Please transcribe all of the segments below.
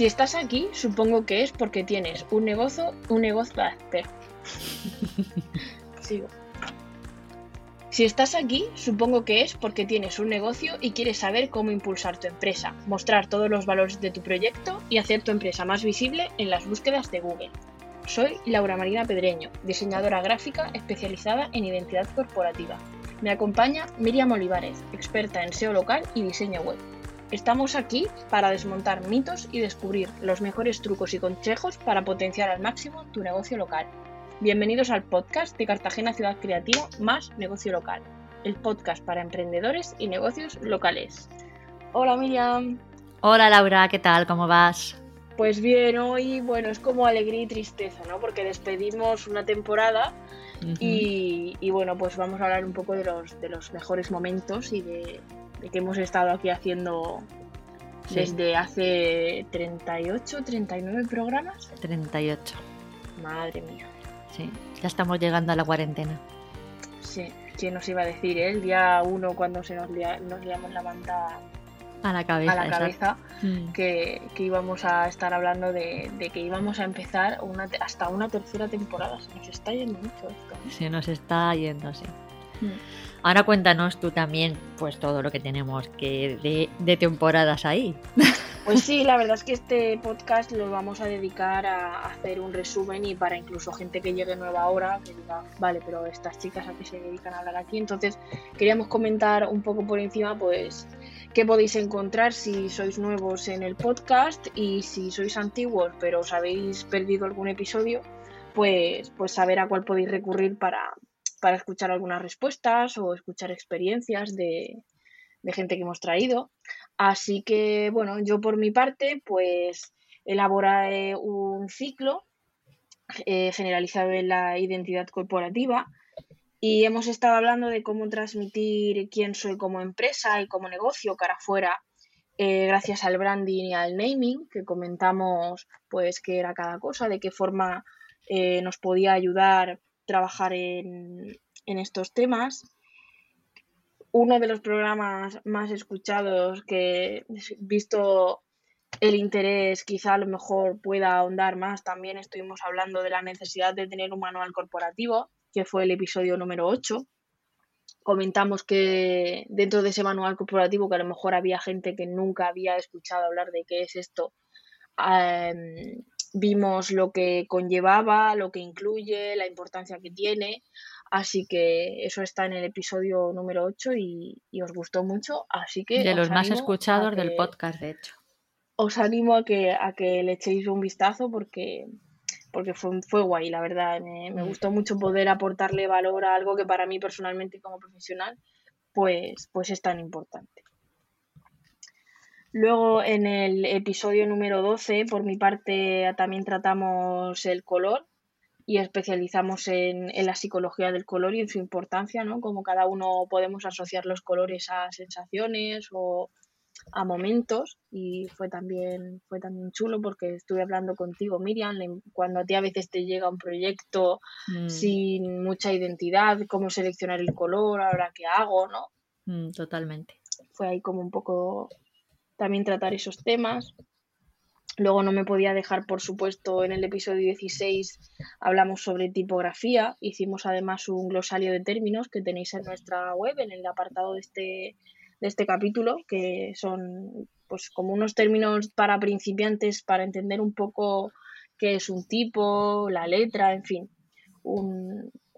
Si estás aquí, supongo que es porque tienes un negocio, un negocio, ah, espera. Sigo. Si estás aquí, supongo que es porque tienes un negocio y quieres saber cómo impulsar tu empresa, mostrar todos los valores de tu proyecto y hacer tu empresa más visible en las búsquedas de Google. Soy Laura Marina Pedreño, diseñadora gráfica especializada en identidad corporativa. Me acompaña Miriam Olivares, experta en SEO local y diseño web. Estamos aquí para desmontar mitos y descubrir los mejores trucos y consejos para potenciar al máximo tu negocio local. Bienvenidos al podcast de Cartagena Ciudad Creativa más negocio local, el podcast para emprendedores y negocios locales. Hola Miriam. Hola Laura, ¿qué tal? ¿Cómo vas? Pues bien, hoy bueno, es como alegría y tristeza, ¿no? Porque despedimos una temporada y, bueno, pues vamos a hablar un poco de los, de los mejores momentos y de, que hemos estado aquí haciendo desde hace 38, 39 programas. 38. Madre mía. Sí, ya estamos llegando a la cuarentena. Sí, ¿quién nos iba a decir? Eh? El día uno cuando se nos, nos liamos la manta a la cabeza, a la cabeza mm. que, íbamos a estar hablando de, que íbamos a empezar una, hasta una tercera temporada. Se nos está yendo mucho esto. ¿eh? Se nos está yendo, sí. Mm. Ahora cuéntanos tú también, pues todo lo que tenemos que de, temporadas ahí. Pues sí, la verdad es que este podcast lo vamos a dedicar a hacer un resumen y para incluso gente que llegue nueva ahora, que diga, vale, pero estas chicas a qué se dedican a hablar aquí. Entonces, queríamos comentar un poco por encima, pues, qué podéis encontrar si sois nuevos en el podcast y si sois antiguos, pero os habéis perdido algún episodio, pues, pues saber a cuál podéis recurrir para, para escuchar algunas respuestas o escuchar experiencias de, de gente que hemos traído. Así que, bueno, yo por mi parte, pues elaboré un ciclo eh, generalizado en la identidad corporativa y hemos estado hablando de cómo transmitir quién soy como empresa y como negocio cara afuera eh, gracias al branding y al naming que comentamos pues qué era cada cosa, de qué forma eh, nos podía ayudar trabajar en, estos temas uno de los programas más escuchados que, visto el interés, quizá a lo mejor pueda ahondar más. También estuvimos hablando de la necesidad de tener un manual corporativo, que fue el episodio número 8. Comentamos que dentro de ese manual corporativo, que a lo mejor había gente que nunca había escuchado hablar de qué es esto, em, vimos lo que conllevaba, lo que incluye, la importancia que tiene. Así que eso está en el episodio número 8 y, os gustó mucho. Así que. De los más escuchados del podcast, de hecho. Os animo a que, a que le echéis un vistazo porque, porque fue, fue guay, la verdad. Me, me, gustó mucho poder aportarle valor a algo que para mí personalmente como profesional pues, pues es tan importante. Luego en el episodio número 12, por mi parte, también tratamos el color y especializamos en, la psicología del color y en su importancia, ¿no? Como cada uno podemos asociar los colores a sensaciones o a momentos y fue también fue también chulo porque estuve hablando contigo Miriam cuando a ti a veces te llega un proyecto mm. sin mucha identidad cómo seleccionar el color ahora qué hago no mm, totalmente fue ahí como un poco también tratar esos temas Luego no me podía dejar, por supuesto, en el episodio 16 hablamos sobre tipografía. Hicimos además un glosario de términos que tenéis en nuestra web, en el apartado de este, de este capítulo, que son pues como unos términos para principiantes para entender un poco qué es un tipo, la letra, en fin.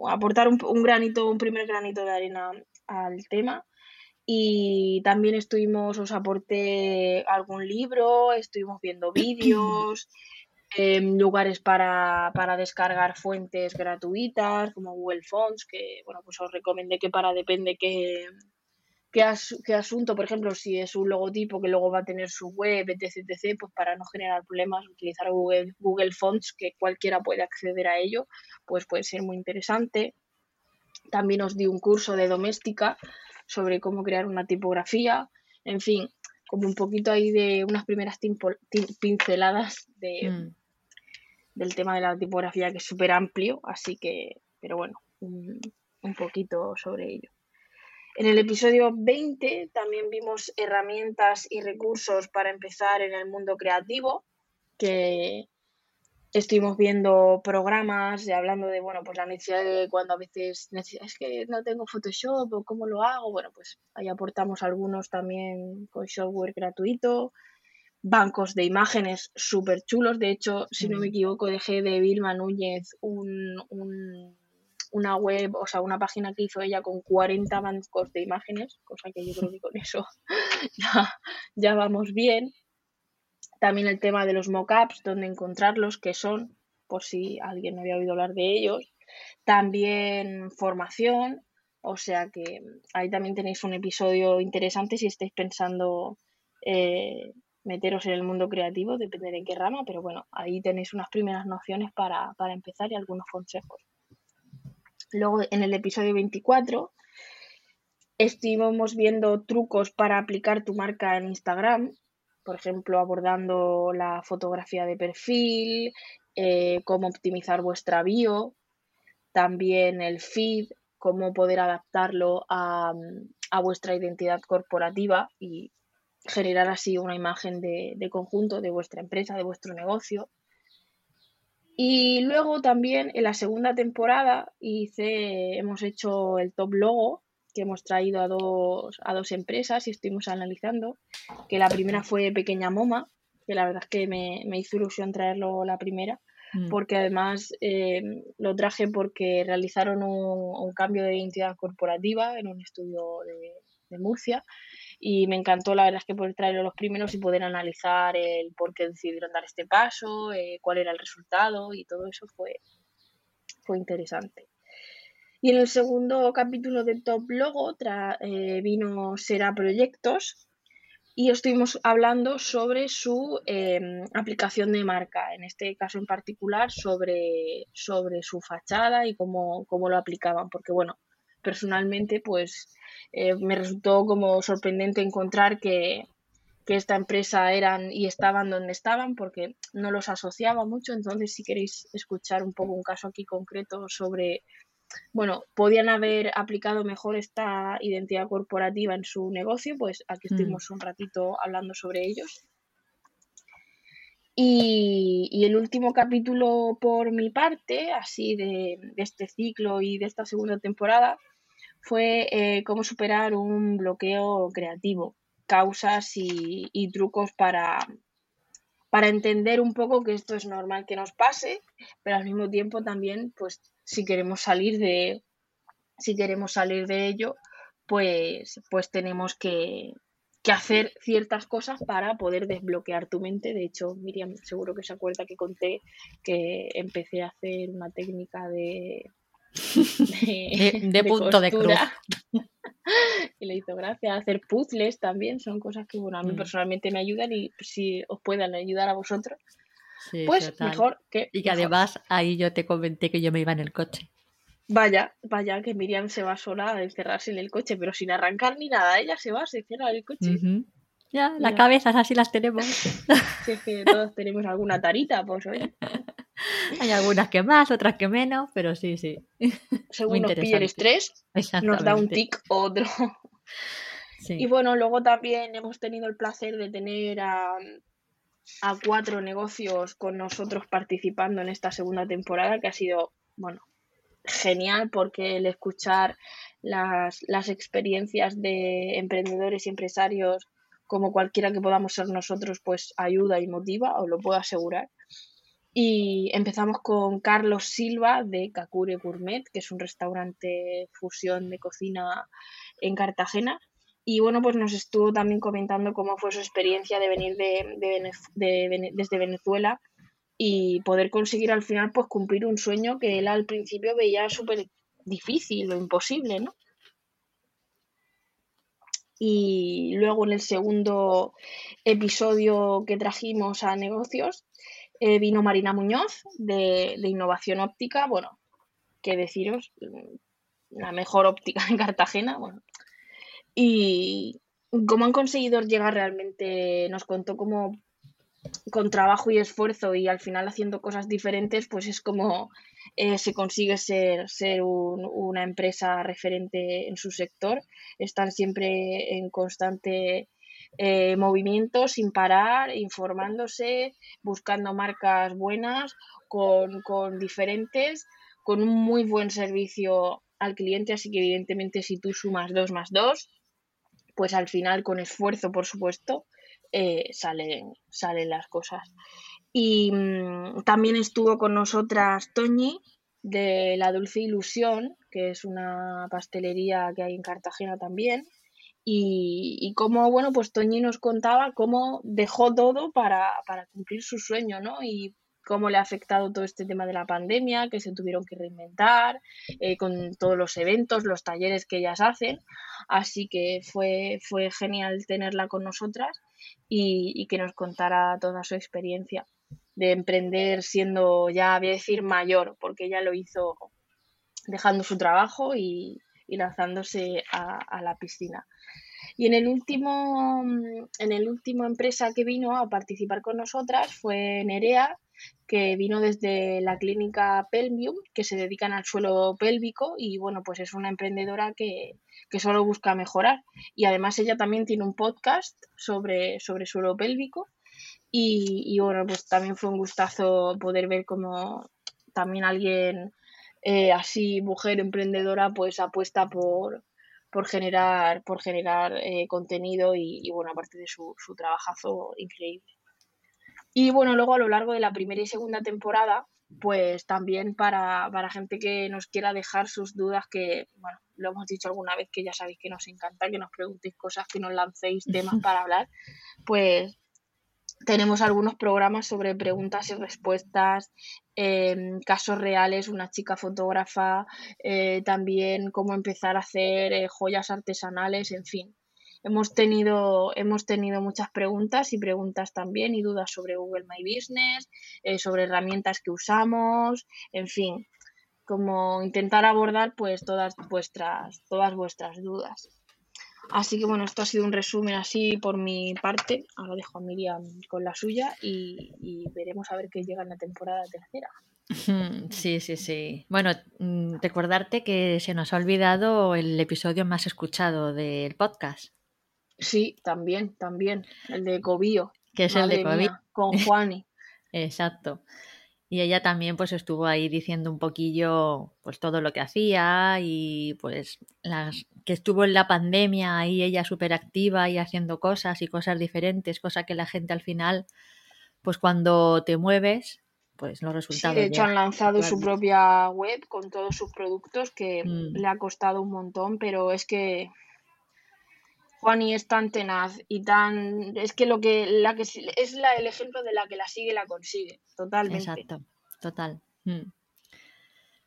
aportar un, un granito, un primer granito de arena al tema y también estuvimos, os aporté algún libro, estuvimos viendo vídeos, em, lugares para, para, descargar fuentes gratuitas como Google Fonts, que bueno, pues os recomendé que para depende qué, qué, asunto, por ejemplo, si es un logotipo que luego va a tener su web, etc, etc, pues para no generar problemas, utilizar Google, Google Fonts, que cualquiera puede acceder a ello, pues puede ser muy interesante. También os di un curso de doméstica sobre cómo crear una tipografía, en fin, como un poquito ahí de unas primeras pinceladas de, mm. del tema de la tipografía que es súper amplio, así que, pero bueno, un, un poquito sobre ello. En el episodio 20 también vimos herramientas y recursos para empezar en el mundo creativo. que estuvimos viendo programas y hablando de, bueno, pues la necesidad de cuando a veces es que no tengo Photoshop o cómo lo hago, bueno, pues ahí aportamos algunos también con software gratuito, bancos de imágenes súper chulos, de hecho, si no me equivoco, dejé de Vilma Núñez un, una web, o sea, una página que hizo ella con 40 bancos de imágenes, cosa que yo creo que con eso ya, ya vamos bien. También el tema de los mockups, dónde encontrarlos, qué son, por si alguien no había oído hablar de ellos. También formación, o sea que ahí también tenéis un episodio interesante si estáis pensando eh, meteros en el mundo creativo, depende de qué rama, pero bueno, ahí tenéis unas primeras nociones para, para empezar y algunos consejos. Luego en el episodio 24 estuvimos viendo trucos para aplicar tu marca en Instagram por ejemplo, abordando la fotografía de perfil, eh, cómo optimizar vuestra bio, también el feed, cómo poder adaptarlo a, vuestra identidad corporativa y generar así una imagen de, de, conjunto de vuestra empresa, de vuestro negocio. Y luego también en la segunda temporada hice, hemos hecho el top logo, que hemos traído a dos, a dos empresas y estuvimos analizando, que la primera fue Pequeña Moma, que la verdad es que me, hizo ilusión traerlo la primera, mm. porque además eh, lo traje porque realizaron un, cambio de identidad corporativa en un estudio de, Murcia y me encantó la verdad es que poder traerlo los primeros y poder analizar el por qué decidieron dar este paso, eh, cuál era el resultado y todo eso fue, fue interesante. Y en el segundo capítulo de Top Logo eh, vino Será Proyectos y estuvimos hablando sobre su em, aplicación de marca, en este caso en particular sobre, sobre su fachada y cómo, lo aplicaban, porque bueno, personalmente pues eh, me resultó como sorprendente encontrar que, que esta empresa eran y estaban donde estaban porque no los asociaba mucho, entonces si queréis escuchar un poco un caso aquí concreto sobre bueno, podían haber aplicado mejor esta identidad corporativa en su negocio, pues aquí mm. estuvimos un ratito hablando sobre ellos. Y, el último capítulo por mi parte, así de, este ciclo y de esta segunda temporada, fue eh, cómo superar un bloqueo creativo, causas y, y trucos para, para entender un poco que esto es normal que nos pase, pero al mismo tiempo también pues si queremos salir de, si queremos salir de ello, pues, pues tenemos que, hacer ciertas cosas para poder desbloquear tu mente. De hecho, Miriam seguro que se acuerda que conté que empecé a hacer una técnica de... De, punto de cruz. y le hizo gracia hacer puzzles también, son cosas que bueno, a mí mm. personalmente me ayudan y si os puedan ayudar a vosotros, pues mejor que. Y que además ahí yo te comenté que yo me iba en el coche. Vaya, vaya, que Miriam se va sola a encerrarse en el coche, pero sin arrancar ni nada. Ella se va, se cierra el coche. Ya, las cabezas así las tenemos. Si es que todos tenemos alguna tarita, pues oye. Hay algunas que más, otras que menos, pero sí, sí. Según nos pide el estrés, nos da un tic otro. Y bueno, luego también hemos tenido el placer de tener a a cuatro negocios con nosotros participando en esta segunda temporada, que ha sido, bueno, genial porque el escuchar las, las experiencias de emprendedores y empresarios como cualquiera que podamos ser nosotros, pues ayuda y motiva, os lo puedo asegurar. Y empezamos con Carlos Silva de Kakure Gourmet, que es un restaurante fusión de cocina en Cartagena, y bueno, pues nos estuvo también comentando cómo fue su experiencia de venir de, desde Venezuela y poder conseguir al final pues cumplir un sueño que él al principio veía súper difícil o imposible, ¿no? Y luego en el segundo episodio que trajimos a negocios eh, vino Marina Muñoz de, de Innovación Óptica, bueno, qué deciros, la mejor óptica en Cartagena, bueno, y cómo han conseguido llegar realmente, nos contó cómo con trabajo y esfuerzo y al final haciendo cosas diferentes, pues es como eh, se consigue ser, ser una empresa referente en su sector. Están siempre en constante eh, movimiento sin parar, informándose, buscando marcas buenas, con, con diferentes, con un muy buen servicio al cliente, así que evidentemente si tú sumas 2 más 2, pues al final con esfuerzo, por supuesto, eh, salen, salen las cosas. Y mm, también estuvo con nosotras Toñi de La Dulce Ilusión, que es una pastelería que hay en Cartagena también. Y, y cómo, bueno, pues Toñi nos contaba cómo dejó todo para, para cumplir su sueño, ¿no? Cómo le ha afectado todo este tema de la pandemia, que se tuvieron que reinventar, eh, con todos los eventos, los talleres que ellas hacen. Así que fue, fue genial tenerla con nosotras y, que nos contara toda su experiencia de emprender siendo ya, voy a decir, mayor, porque ella lo hizo dejando su trabajo y, lanzándose a, a la piscina. Y en el último, en el último empresa que vino a participar con nosotras fue Nerea, que vino desde la clínica Pelvium, que se dedican al suelo pélvico y bueno, pues es una emprendedora que, que solo busca mejorar. Y además ella también tiene un podcast sobre, sobre suelo pélvico y, y bueno, pues también fue un gustazo poder ver cómo también alguien eh, así, mujer emprendedora, pues apuesta por, por generar, por generar eh, contenido y, y, bueno, aparte de su, su trabajazo increíble. Y bueno, luego a lo largo de la primera y segunda temporada, pues también para, para gente que nos quiera dejar sus dudas, que bueno, lo hemos dicho alguna vez que ya sabéis que nos encanta que nos preguntéis cosas, que nos lancéis temas para hablar, pues tenemos algunos programas sobre preguntas y respuestas, eh, casos reales, una chica fotógrafa, eh, también cómo empezar a hacer eh, joyas artesanales, en fin hemos tenido, hemos tenido muchas preguntas y preguntas también y dudas sobre Google My Business, eh, sobre herramientas que usamos, en fin, como intentar abordar pues todas vuestras, todas vuestras dudas. Así que bueno, esto ha sido un resumen así por mi parte. Ahora dejo a Miriam con la suya y, y veremos a ver qué llega en la temporada tercera. Sí, sí, sí. Bueno, mm, recordarte que se nos ha olvidado el episodio más escuchado del podcast. Sí, también, también. El de Cobío. Que es el de Cobío. con Juani. Exacto. Y ella también pues estuvo ahí diciendo un poquillo pues todo lo que hacía y pues las que estuvo en la pandemia ahí ella súper activa y haciendo cosas y cosas diferentes, cosa que la gente al final pues cuando te mueves pues los resultados. Sí, de hecho han lanzado su propia web con todos sus productos que mm. le ha costado un montón, pero es que Juani es tan tenaz y tan es que lo que la que es la, el ejemplo de la que la sigue la consigue totalmente. Exacto total. Mm.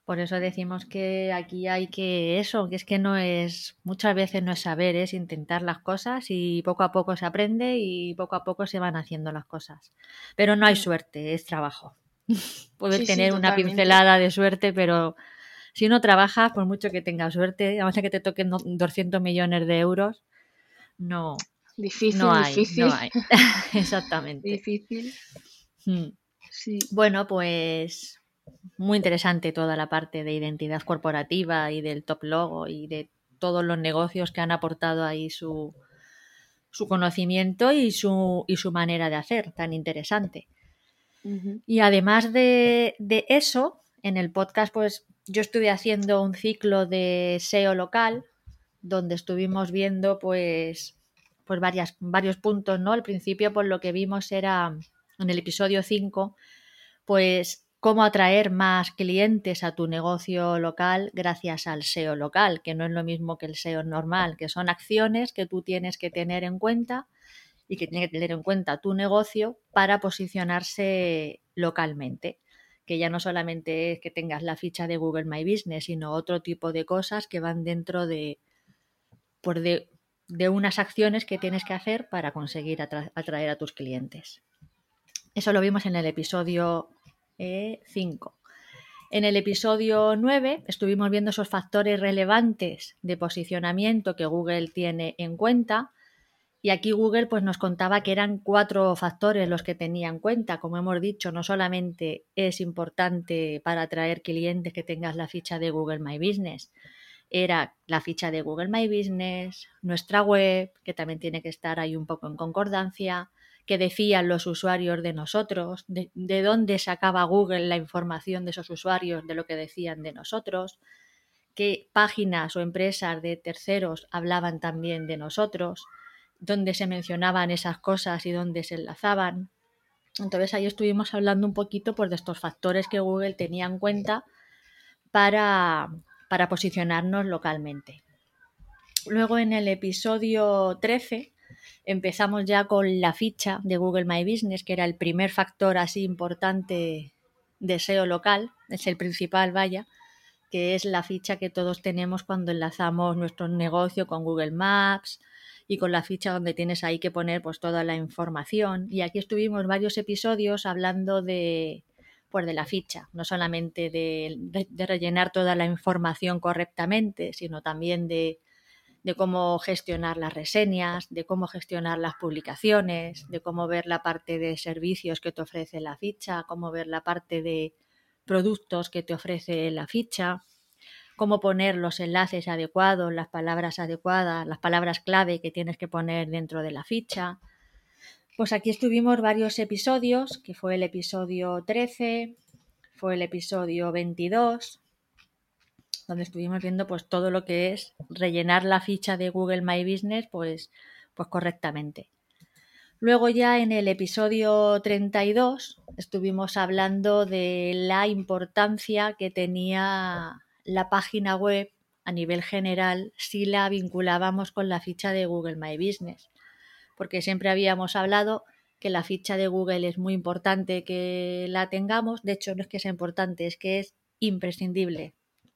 por eso decimos que aquí hay que eso que es que no es muchas veces no es saber es intentar las cosas y poco a poco se aprende y poco a poco se van haciendo las cosas. Pero no hay suerte es trabajo. Puedes tener una pincelada de suerte pero si no trabajas, por mucho que tengas suerte, a que te toquen 200 millones de euros, no. Difícil, no hay, difícil. No hay. Exactamente. Difícil. Hmm. Sí. Bueno, pues muy interesante toda la parte de identidad corporativa y del top logo y de todos los negocios que han aportado ahí su, su conocimiento y su, y su manera de hacer, tan interesante. Y además de, de, eso, en el podcast, pues yo estuve haciendo un ciclo de SEO local donde estuvimos viendo pues, pues varias, varios puntos, ¿no? Al principio, por lo que vimos era en el episodio 5, pues cómo atraer más clientes a tu negocio local gracias al SEO local, que no es lo mismo que el SEO normal, que son acciones que tú tienes que tener en cuenta y que tiene que tener en cuenta tu negocio para posicionarse localmente que ya no solamente es que tengas la ficha de Google My Business, sino otro tipo de cosas que van dentro de, de, unas acciones que tienes que hacer para conseguir atraer a tus clientes. Eso lo vimos en el episodio 5. Eh, en el episodio 9 estuvimos viendo esos factores relevantes de posicionamiento que Google tiene en cuenta. Y aquí Google pues, nos contaba que eran cuatro factores los que tenía en cuenta. Como hemos dicho, no solamente es importante para atraer clientes que tengas la ficha de Google My Business, era la ficha de Google My Business, nuestra web, que también tiene que estar ahí un poco en concordancia, que decían los usuarios de nosotros, de, de, dónde sacaba Google la información de esos usuarios, de lo que decían de nosotros, qué páginas o empresas de terceros hablaban también de nosotros, dónde se mencionaban esas cosas y dónde se enlazaban. Entonces ahí estuvimos hablando un poquito pues, de estos factores que Google tenía en cuenta para, para posicionarnos localmente. Luego en el episodio 13 empezamos ya con la ficha de Google My Business, que era el primer factor así importante de SEO local, es el principal, vaya, que es la ficha que todos tenemos cuando enlazamos nuestro negocio con Google Maps y con la ficha donde tienes ahí que poner pues toda la información. Y aquí estuvimos varios episodios hablando de, de la ficha, no solamente de, rellenar toda la información correctamente, sino también de cómo gestionar las reseñas, de cómo gestionar las publicaciones, de cómo ver la parte de servicios que te ofrece la ficha, cómo ver la parte de productos que te ofrece la ficha, cómo poner los enlaces adecuados, las palabras adecuadas, las palabras clave que tienes que poner dentro de la ficha. Pues aquí estuvimos varios episodios, que fue el episodio 13, fue el episodio 22, donde estuvimos viendo pues todo lo que es rellenar la ficha de Google My Business pues, pues correctamente. Luego ya en el episodio 32 estuvimos hablando de la importancia que tenía la página web a nivel general si la vinculábamos con la ficha de Google My Business. Porque siempre habíamos hablado que la ficha de Google es muy importante que la tengamos. De hecho, no es que sea importante, es que es imprescindible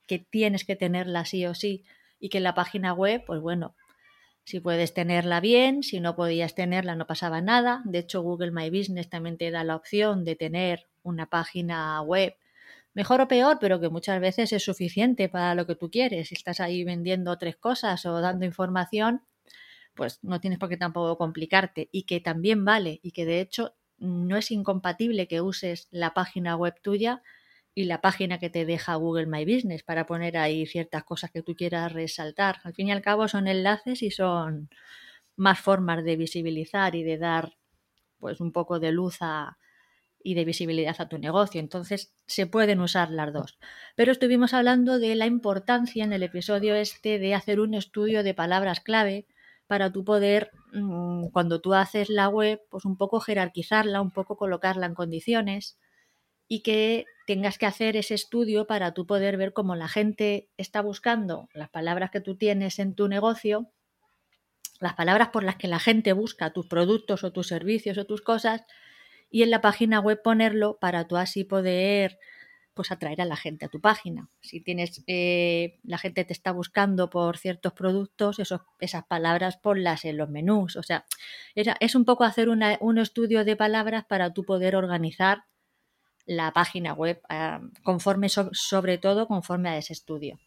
que tienes que tenerla sí o sí y que la página web, pues bueno, si puedes tenerla bien, si no podías tenerla no pasaba nada. De hecho, Google My Business también te da la opción de tener una página web mejor o peor, pero que muchas veces es suficiente para lo que tú quieres. Si estás ahí vendiendo tres cosas o dando información, pues no tienes por qué tampoco complicarte y que también vale y que de hecho no es incompatible que uses la página web tuya y la página que te deja Google My Business para poner ahí ciertas cosas que tú quieras resaltar. Al fin y al cabo son enlaces y son más formas de visibilizar y de dar pues un poco de luz y de visibilidad a tu negocio. Entonces se pueden usar las dos. Pero estuvimos hablando de la importancia en el episodio este de hacer un estudio de palabras clave para tú poder, mm, cuando tú haces la web, pues un poco jerarquizarla, un poco colocarla en condiciones y que tengas que hacer ese estudio para tú poder ver cómo la gente está buscando las palabras que tú tienes en tu negocio, las palabras por las que la gente busca tus productos o tus servicios o tus cosas, y en la página web ponerlo para tú así poder pues atraer a la gente a tu página. Si tienes eh, la gente te está buscando por ciertos productos, esos, esas palabras ponlas en los menús. O sea, es un poco hacer un estudio de palabras para tú poder organizar la página web, ah, conforme sobre todo conforme a ese estudio.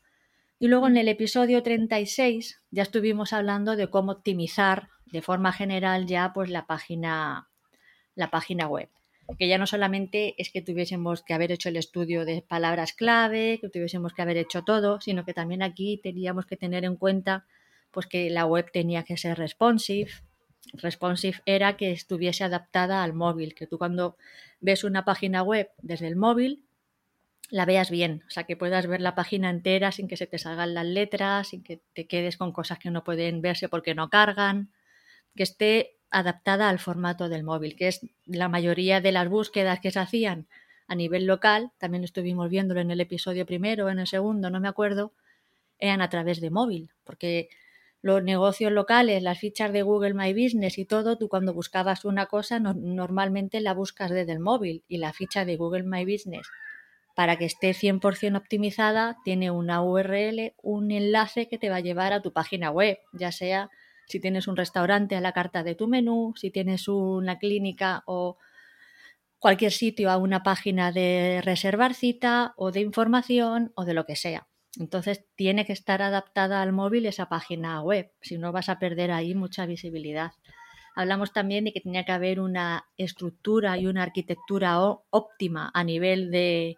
Y luego en el episodio 36 ya estuvimos hablando de cómo optimizar de forma general ya pues la página, la página web. Que ya no solamente es que tuviésemos que haber hecho el estudio de palabras clave, que tuviésemos que haber hecho todo, sino que también aquí teníamos que tener en cuenta pues que la web tenía que ser responsive, responsive era que estuviese adaptada al móvil, que tú cuando ves una página web desde el móvil la veas bien, o sea, que puedas ver la página entera sin que se te salgan las letras, sin que te quedes con cosas que no pueden verse porque no cargan, que esté adaptada al formato del móvil, que es la mayoría de las búsquedas que se hacían a nivel local, también estuvimos viéndolo en el episodio primero en el segundo, no me acuerdo, eran a través de móvil, porque los negocios locales, las fichas de Google My Business y todo, tú cuando buscabas una cosa normalmente la buscas desde el móvil y la ficha de Google My Business para que esté 100% optimizada tiene una URL, un enlace que te va a llevar a tu página web, ya sea si tienes un restaurante a la carta de tu menú, si tienes una clínica o cualquier sitio a una página de reservar cita o de información o de lo que sea. Entonces tiene que estar adaptada al móvil esa página web, si no vas a perder ahí mucha visibilidad. Hablamos también de que tenía que haber una estructura y una arquitectura óptima a nivel de,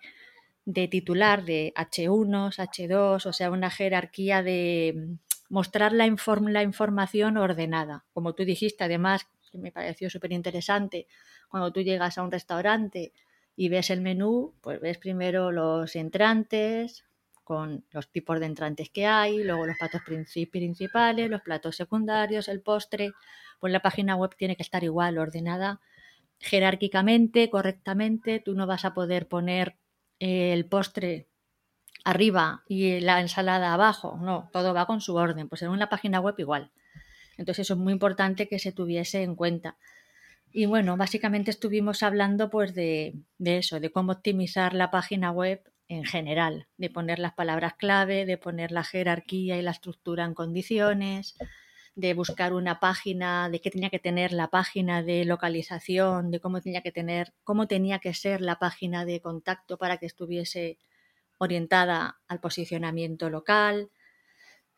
de titular de H1, H2, o sea, una jerarquía de mostrar la, la información ordenada. Como tú dijiste, además, que me pareció súper interesante, cuando tú llegas a un restaurante y ves el menú, pues ves primero los entrantes, con los tipos de entrantes que hay, luego los platos principales, los platos secundarios, el postre. Pues la página web tiene que estar igual, ordenada jerárquicamente, correctamente. Tú no vas a poder poner el postre arriba y la ensalada abajo. No, todo va con su orden. Pues en una página web igual. Entonces eso es muy importante que se tuviese en cuenta. Y bueno, básicamente estuvimos hablando pues de, eso, de cómo optimizar la página web en general, de poner las palabras clave, de poner la jerarquía y la estructura en condiciones, de buscar una página, de qué tenía que tener la página de localización, de cómo tenía que tener, cómo tenía que ser la página de contacto para que estuviese orientada al posicionamiento local,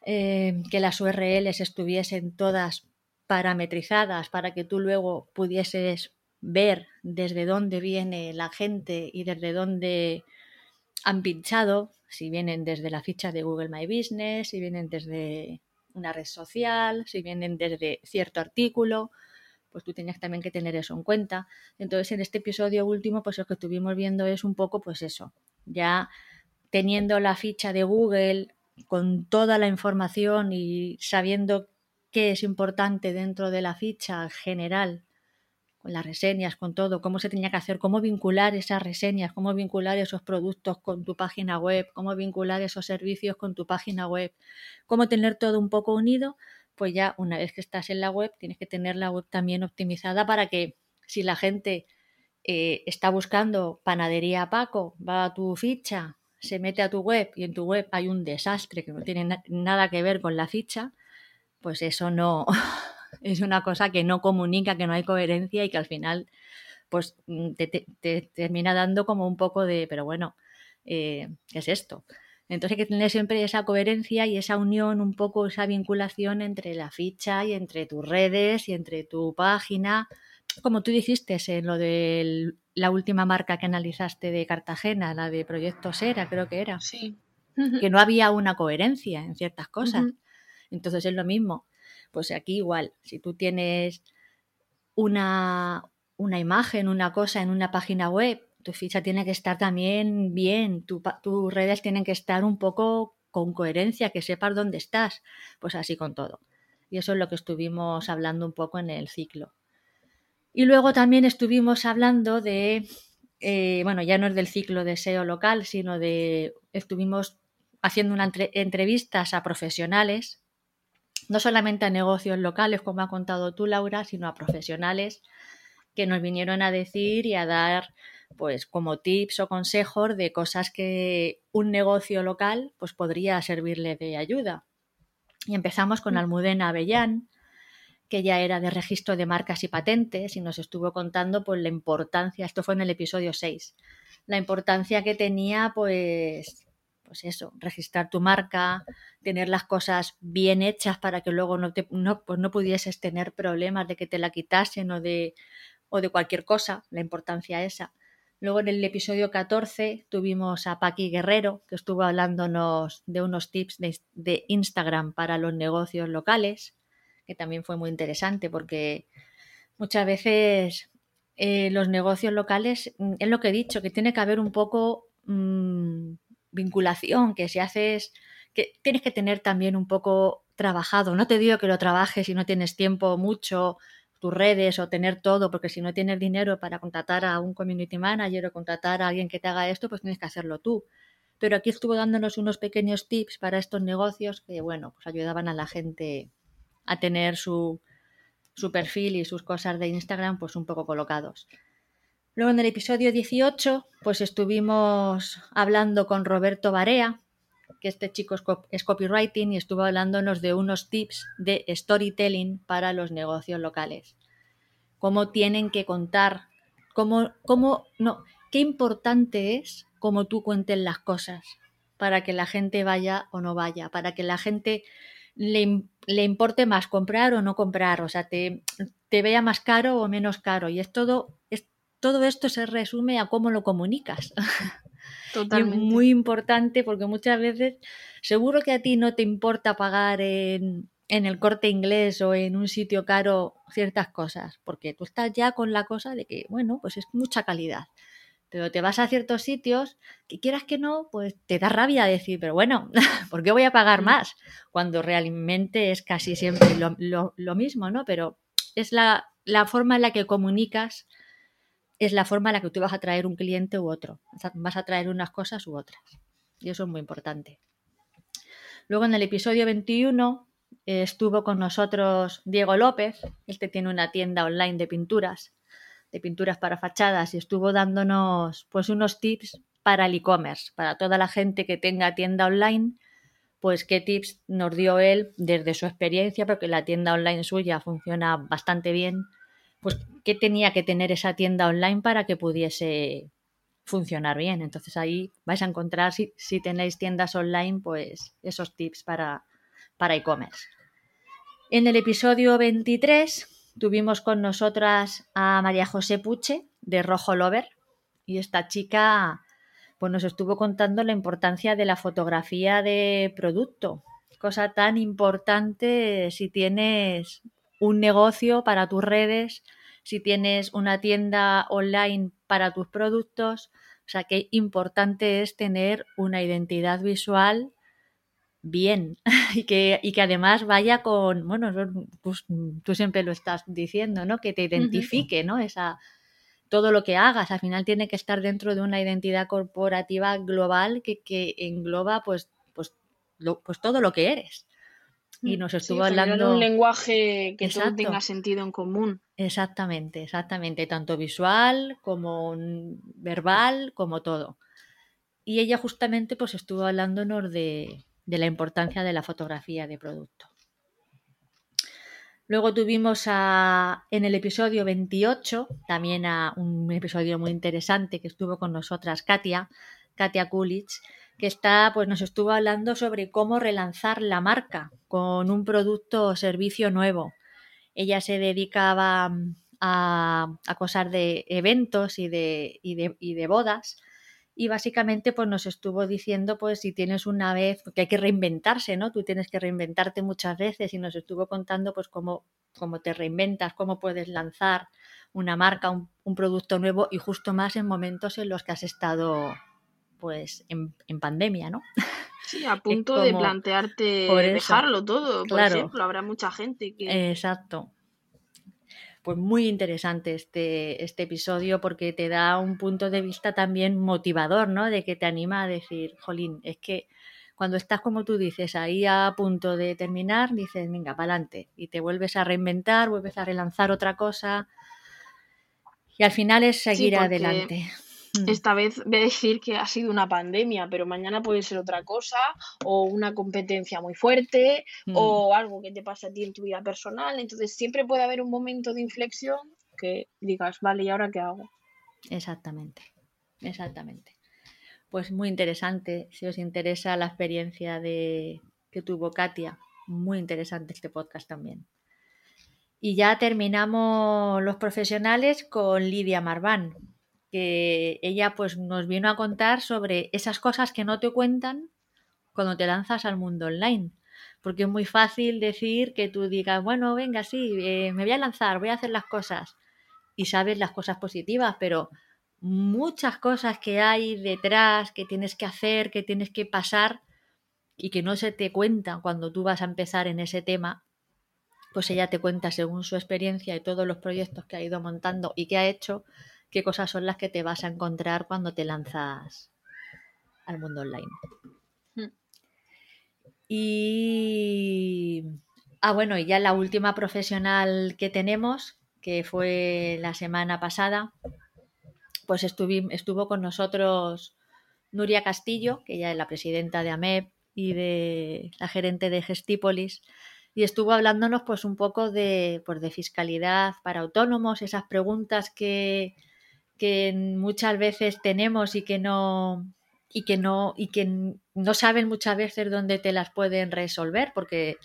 eh, que las URLs estuviesen todas parametrizadas para que tú luego pudieses ver desde dónde viene la gente y desde dónde han pinchado, si vienen desde la ficha de Google My Business, si vienen desde una red social, si vienen desde cierto artículo, pues tú tenías también que tener eso en cuenta. Entonces, en este episodio último, pues lo que estuvimos viendo es un poco, pues eso, ya teniendo la ficha de Google con toda la información y sabiendo qué es importante dentro de la ficha general, con las reseñas, con todo, cómo se tenía que hacer, cómo vincular esas reseñas, cómo vincular esos productos con tu página web, cómo vincular esos servicios con tu página web, cómo tener todo un poco unido, pues ya una vez que estás en la web tienes que tener la web también optimizada para que si la gente eh, está buscando panadería Paco, va a tu ficha, se mete a tu web y en tu web hay un desastre que no tiene nada que ver con la ficha, pues eso no es una cosa que no comunica, que no hay coherencia y que al final pues mm, te, termina dando como un poco de, pero bueno, eh, ¿qué es esto? Entonces hay que tener siempre esa coherencia y esa unión, un poco esa vinculación entre la ficha y entre tus redes y entre tu página. Como tú dijiste en lo de la última marca que analizaste de Cartagena, la de Proyecto Sera, creo que era. Sí. Que no había una coherencia en ciertas cosas. Entonces es lo mismo. Pues aquí igual, si tú tienes una, una imagen, una cosa en una página web tu ficha tiene que estar también bien, tus redes tienen que estar un poco con coherencia, que sepas dónde estás, pues así con todo. Y eso es lo que estuvimos hablando un poco en el ciclo. Y luego también estuvimos hablando de, eh, bueno, ya no es del ciclo de SEO local, sino de, estuvimos haciendo una entrevistas a profesionales, no solamente a negocios locales, como ha contado tú, Laura, sino a profesionales que nos vinieron a decir y a dar pues como tips o consejos de cosas que un negocio local pues podría servirle de ayuda. Y empezamos con mm. Almudena Avellán, que ya era de registro de marcas y patentes y nos estuvo contando pues la importancia, esto fue en el episodio 6, la importancia que tenía pues pues eso, registrar tu marca, tener las cosas bien hechas para que luego no, te, no, pues no pudieses tener problemas de que te la quitasen o de, o de cualquier cosa, la importancia esa. Luego en el episodio 14 tuvimos a Paqui Guerrero, que estuvo hablándonos de unos tips de, Instagram para los negocios locales, que también fue muy interesante porque muchas veces eh, los negocios locales, mm, es lo que he dicho, que tiene que haber un poco mm, vinculación, que si haces, que tienes que tener también un poco trabajado. No te digo que lo trabajes si no tienes tiempo mucho tus redes o tener todo, porque si no tienes dinero para contratar a un community manager o contratar a alguien que te haga esto, pues tienes que hacerlo tú. Pero aquí estuvo dándonos unos pequeños tips para estos negocios que, bueno, pues ayudaban a la gente a tener su, su perfil y sus cosas de Instagram pues un poco colocados. Luego en el episodio 18 pues estuvimos hablando con Roberto Barea, que este chico es copywriting y estuvo hablándonos de unos tips de storytelling para los negocios locales. Cómo tienen que contar, cómo, cómo, no, qué importante es cómo tú cuentes las cosas para que la gente vaya o no vaya, para que la gente le, le importe más comprar o no comprar, o sea, te, te, vea más caro o menos caro. Y es todo, es, todo esto se resume a cómo lo comunicas. Totalmente. Y muy importante porque muchas veces, seguro que a ti no te importa pagar en, en el corte inglés o en un sitio caro ciertas cosas, porque tú estás ya con la cosa de que, bueno, pues es mucha calidad. Pero te vas a ciertos sitios que quieras que no, pues te da rabia decir, pero bueno, ¿por qué voy a pagar mm. más? Cuando realmente es casi siempre lo, mismo, ¿no? Pero es la, la, forma en la que comunicas, es la forma en la que tú vas a traer un cliente u otro. Vas a traer unas cosas u otras. Y eso es muy importante. Luego en el episodio 21 eh, estuvo con nosotros Diego López. Este tiene una tienda online de pinturas de pinturas para fachadas y estuvo dándonos pues unos tips para el e-commerce, para toda la gente que tenga tienda online, pues qué tips nos dio él desde su experiencia, porque la tienda online suya funciona bastante bien, pues qué tenía que tener esa tienda online para que pudiese funcionar bien. Entonces ahí vais a encontrar, si, si tenéis tiendas online, pues esos tips para, para e-commerce. En el episodio 23 Tuvimos con nosotras a María José Puche de Rojo Lover y esta chica pues nos estuvo contando la importancia de la fotografía de producto, cosa tan importante si tienes un negocio para tus redes, si tienes una tienda online para tus productos, o sea que importante es tener una identidad visual bien y que, y que además vaya con, bueno, pues, tú siempre lo estás diciendo, ¿no? Que te identifique, ¿no? Esa, todo lo que hagas, al final tiene que estar dentro de una identidad corporativa global que, que engloba pues, pues, pues todo lo que eres. Y mm, nos estuvo hablando. un lenguaje que todo tenga sentido en común. Exactamente, exactamente. Tanto visual como verbal, como todo. Y ella justamente pues estuvo hablándonos de, de la importancia de la fotografía de producto. Luego tuvimos a, en el episodio 28, también a un episodio muy interesante que estuvo con nosotras Katia, Katia Kulich, que está, pues nos estuvo hablando sobre cómo relanzar la marca con un producto o servicio nuevo. Ella se dedicaba a, a cosas de eventos y de, y de, y de bodas y básicamente pues nos estuvo diciendo pues si tienes una vez que hay que reinventarse, ¿no? Tú tienes que reinventarte muchas veces y nos estuvo contando pues cómo, cómo te reinventas, cómo puedes lanzar una marca, un, producto nuevo y justo más en momentos en los que has estado pues en, pandemia, ¿no? Sí, a punto de plantearte dejarlo todo, por ejemplo, habrá mucha gente que... Exacto, pues muy interesante este, este episodio porque te da un punto de vista también motivador, ¿no? De que te anima a decir, jolín, es que cuando estás como tú dices, ahí a punto de terminar, dices, venga, para adelante. Y te vuelves a reinventar, vuelves a relanzar otra cosa. Y al final es seguir adelante. Mm. esta vez voy a decir que ha sido una pandemia, pero mañana puede ser otra cosa, o una competencia muy fuerte, o mm. algo que te pasa a ti en tu vida personal. Entonces siempre puede haber un momento de inflexión que digas, vale, ¿y ahora qué hago? Exactamente, exactamente. Pues muy interesante, si os interesa la experiencia de que tuvo Katia, muy interesante este podcast también. Y ya terminamos los profesionales con Lidia Marván, que ella pues nos vino a contar sobre esas cosas que no te cuentan cuando te lanzas al mundo online. Porque es muy fácil decir que tú digas, bueno, venga, sí, eh, me voy a lanzar, voy a hacer las cosas. Y sabes las cosas positivas, pero muchas cosas que hay detrás, que tienes que hacer, que tienes que pasar y que no se te cuentan cuando tú vas a empezar en ese tema, pues ella te cuenta según su experiencia y todos los proyectos que ha ido montando y que ha hecho, qué cosas son las que te vas a encontrar cuando te lanzas al mundo online. Hmm. Y. Ah, bueno, y ya la última profesional que tenemos, que fue la semana pasada, pues estuvo con nosotros Nuria Castillo, que ella es la presidenta de AMEP y de la gerente de Gestípolis, y estuvo hablándonos pues un poco de, pues, de fiscalidad para autónomos, esas preguntas que, que muchas veces tenemos y que no y que no y que no saben muchas veces dónde te las pueden resolver porque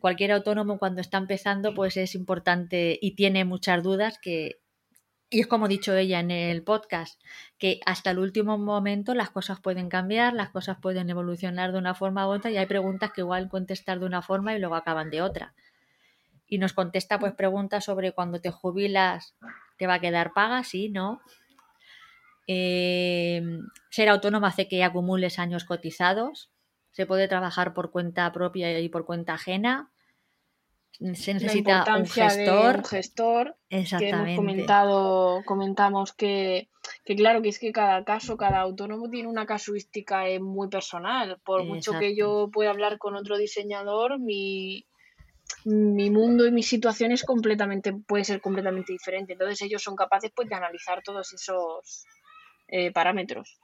cualquier autónomo cuando está empezando pues es importante y tiene muchas dudas que Y es como ha dicho ella en el podcast, que hasta el último momento las cosas pueden cambiar, las cosas pueden evolucionar de una forma u otra y hay preguntas que igual contestar de una forma y luego acaban de otra. Y nos contesta pues preguntas sobre cuando te jubilas, ¿te va a quedar paga? Sí, no. Eh, ser autónomo hace que acumules años cotizados. Se puede trabajar por cuenta propia y por cuenta ajena se necesita un gestor. un gestor que hemos comentado, comentamos que, que, claro, que es que cada caso, cada autónomo tiene una casuística eh, muy personal. Por mucho que yo pueda hablar con otro diseñador, mi, mi mundo y mi situación es completamente, puede ser completamente diferente. Entonces ellos son capaces pues de analizar todos esos eh, parámetros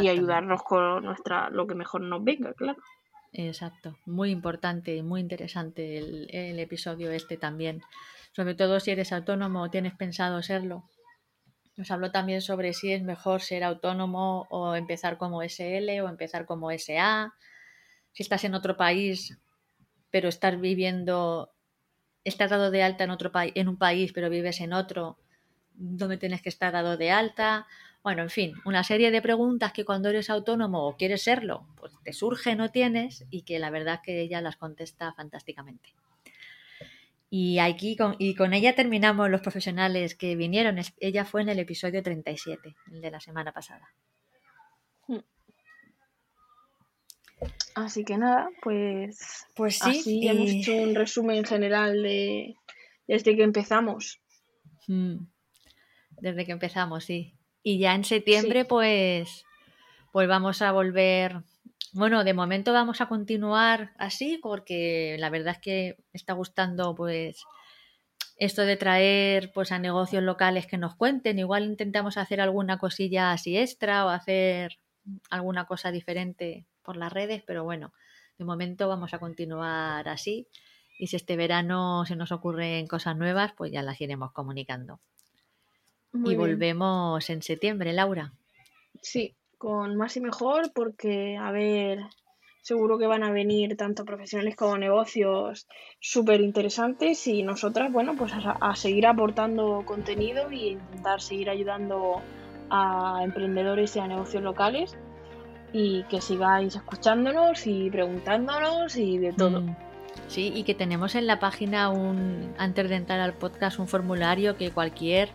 y ayudarnos con nuestra lo que mejor nos venga, claro. Exacto, muy importante, muy interesante el, episodio este también. Sobre todo si eres autónomo o tienes pensado serlo. Nos habló también sobre si es mejor ser autónomo o empezar como SL o empezar como SA. Si estás en otro país, pero estás viviendo, estás dado de alta en otro país, en un país, pero vives en otro, donde tienes que estar dado de alta bueno, en fin, una serie de preguntas que cuando eres autónomo o quieres serlo, pues te surge, no tienes, y que la verdad que ella las contesta fantásticamente. Y aquí con, y con ella terminamos los profesionales que vinieron. Ella fue en el episodio 37, el de la semana pasada. Así que nada, pues, pues sí, así hemos hecho un resumen general de desde que empezamos. Hmm. Desde que empezamos, sí. Y ya en septiembre, pues, pues vamos a volver. Bueno, de momento vamos a continuar así, porque la verdad es que me está gustando, pues, esto de traer pues a negocios locales que nos cuenten. Igual intentamos hacer alguna cosilla así extra o hacer alguna cosa diferente por las redes, pero bueno, de momento vamos a continuar así. Y si este verano se nos ocurren cosas nuevas, pues ya las iremos comunicando y volvemos en septiembre, Laura. Sí, con más y mejor porque, a ver, seguro que van a venir tanto profesionales como negocios súper interesantes y nosotras, bueno, pues a, seguir aportando contenido y intentar seguir ayudando a emprendedores y a negocios locales y que sigáis escuchándonos y preguntándonos y de todo. Mm. Sí, y que tenemos en la página un, antes de entrar al podcast, un formulario que cualquier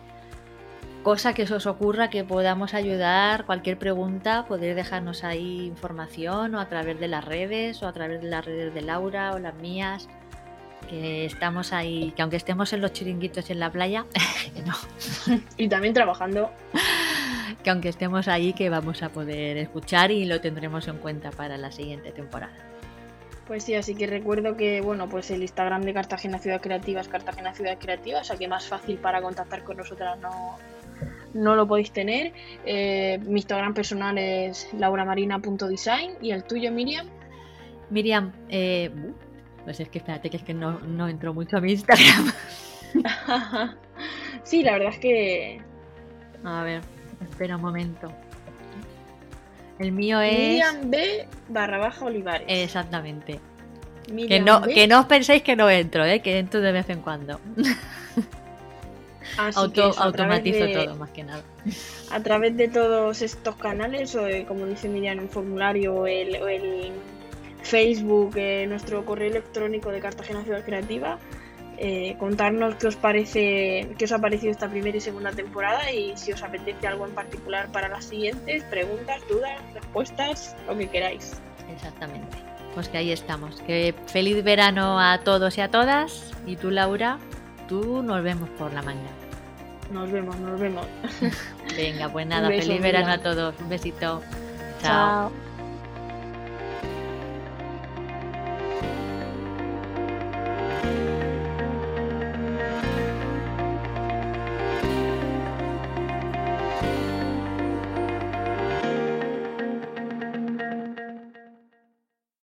cosa que se os ocurra que podamos ayudar, cualquier pregunta, podéis dejarnos ahí información o a través de las redes o a través de las redes de Laura o las mías, que estamos ahí, que aunque estemos en los chiringuitos y en la playa, no. Y también trabajando. Que aunque estemos ahí, que vamos a poder escuchar y lo tendremos en cuenta para la siguiente temporada. Pues sí, así que recuerdo que, bueno, pues el Instagram de Cartagena Ciudad Creativa es Cartagena Ciudad Creativa, o sea que más fácil para contactar con nosotras no, no lo podéis tener. Eh, mi Instagram personal es lauramarina.design y el tuyo, Miriam. Miriam, eh, pues es que espérate, que es que no, no entro mucho a mi Instagram. sí, la verdad es que. A ver, espera un momento. El mío es. Miriam B barra baja Olivares. Exactamente. que no, que no os penséis que no entro, ¿eh? que entro de vez en cuando. Auto, automatizo todo, más que nada. A través de todos estos canales, o como dice Miriam, un formulario, el, el Facebook, eh, nuestro correo electrónico de Cartagena Ciudad Creativa, eh, contarnos qué os parece, qué os ha parecido esta primera y segunda temporada y si os apetece algo en particular para las siguientes, preguntas, dudas, respuestas, lo que queráis. Exactamente. Pues que ahí estamos. Que feliz verano a todos y a todas. Y tú, Laura, tú nos vemos por la mañana. Nos vemos, nos vemos. Venga, pues nada, feliz verano a todos. Un besito. Chao.